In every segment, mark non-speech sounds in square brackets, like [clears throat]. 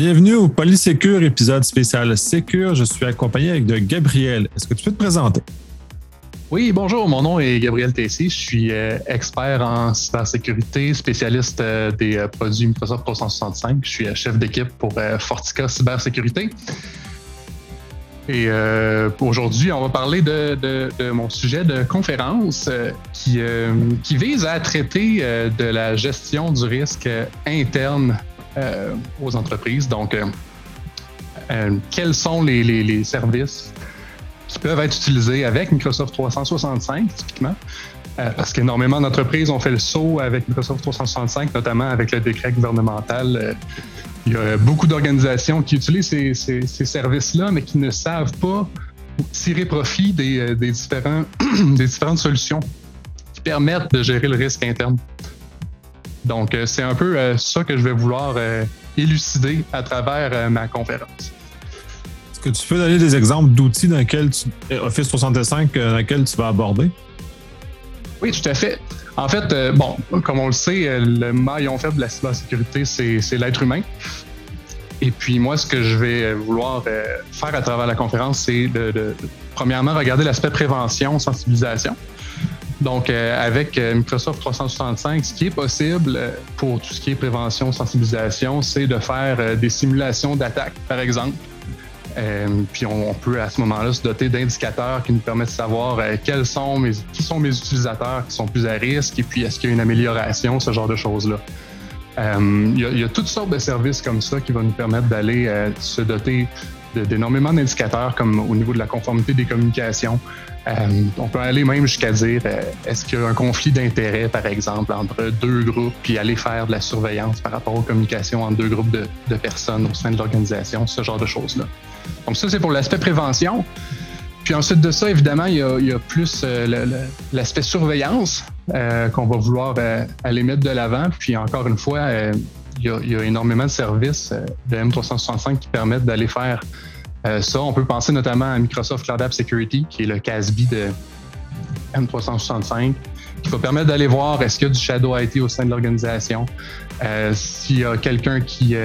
Bienvenue au Polysécure, épisode spécial Sécure. Je suis accompagné avec de Gabriel. Est-ce que tu peux te présenter? Oui, bonjour, mon nom est Gabriel Tessy. Je suis euh, expert en cybersécurité, spécialiste euh, des euh, produits Microsoft 365. Je suis chef d'équipe pour Fortica Cybersécurité. Et aujourd'hui, on va parler de, mon sujet de conférence qui vise à traiter de la gestion du risque interne aux entreprises. Donc, quels sont les services qui peuvent être utilisés avec Microsoft 365, typiquement? Euh, parce qu'énormément d'entreprises ont fait le saut avec Microsoft 365, notamment avec le décret gouvernemental. Euh, il y a beaucoup d'organisations qui utilisent ces, services-là, mais qui ne savent pas tirer profit des, euh, différents, [clears throat] des différentes solutions qui permettent de gérer le risque interne. Donc, c'est un peu ça que je vais vouloir élucider à travers ma conférence. Est-ce que tu peux donner des exemples d'outils dans lesquels tu, Office 365 euh, dans lesquels tu vas aborder? Oui, tout à fait. En fait, euh, bon, comme on le sait, euh, le maillon faible de la cybersécurité, c'est l'être humain. Et puis moi, ce que je vais vouloir faire à travers la conférence, c'est de, premièrement regarder l'aspect prévention, sensibilisation. Donc, avec Microsoft 365, ce qui est possible pour tout ce qui est prévention, sensibilisation, c'est de faire des simulations d'attaque, par exemple, euh, puis on, peut à ce moment-là se doter d'indicateurs qui nous permettent de savoir euh, quels sont qui sont mes utilisateurs qui sont plus à risque et puis est-ce qu'il y a une amélioration, ce genre de choses-là. Euh, il y, a toutes sortes de services comme ça qui vont nous permettre d'aller se doter d'énormément d'indicateurs comme au niveau de la conformité des communications. on peut aller même jusqu'à dire est-ce qu'il y a un conflit d'intérêts, par exemple, entre deux groupes, puis aller faire de la surveillance par rapport aux communications entre deux groupes de, personnes au sein de l'organisation, ce genre de choses-là. Donc ça, c'est pour l'aspect prévention. Puis ensuite de ça, évidemment, il y a, plus euh, l'aspect surveillance euh, qu'on va vouloir euh, aller mettre de l'avant. Puis encore une fois, il y, a, énormément de services de M365 qui permettent d'aller faire ça. On peut penser notamment à Microsoft Cloud App Security, qui est le CASB de M365, qui va permettre d'aller voir est-ce qu'il y a du shadow IT au sein de l'organisation, s'il y a quelqu'un qui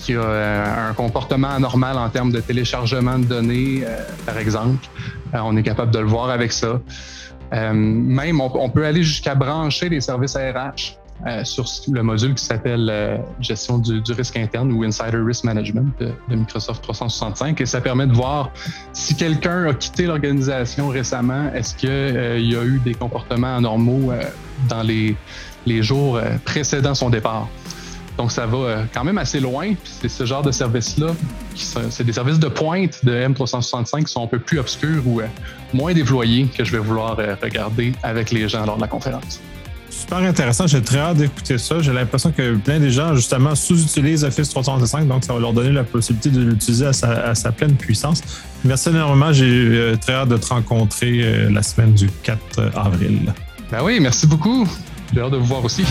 qui a euh, un comportement anormal en termes de téléchargement de données, euh, par exemple. Euh, on est capable de le voir avec ça. même, on, peut aller jusqu'à brancher les services RH sur le module qui s'appelle gestion du, risque interne ou Insider Risk Management de, Microsoft 365 et ça permet de voir si quelqu'un a quitté l'organisation récemment, est-ce qu'il y a eu des comportements anormaux dans les, les jours précédant son départ. Donc, ça va euh, quand même assez loin. C'est ce genre de services-là, c'est des services de pointe de M365 qui sont un peu plus obscurs ou euh, moins déployés que je vais vouloir euh, regarder avec les gens lors de la conférence. Super intéressant. J'ai très hâte d'écouter ça. J'ai l'impression que plein de gens, justement, sous-utilisent Office 365, donc ça va leur donner la possibilité de l'utiliser à sa, pleine puissance. Merci énormément. J'ai très hâte de te rencontrer la semaine du 4 avril. Ben oui, merci beaucoup. J'ai hâte de vous voir aussi.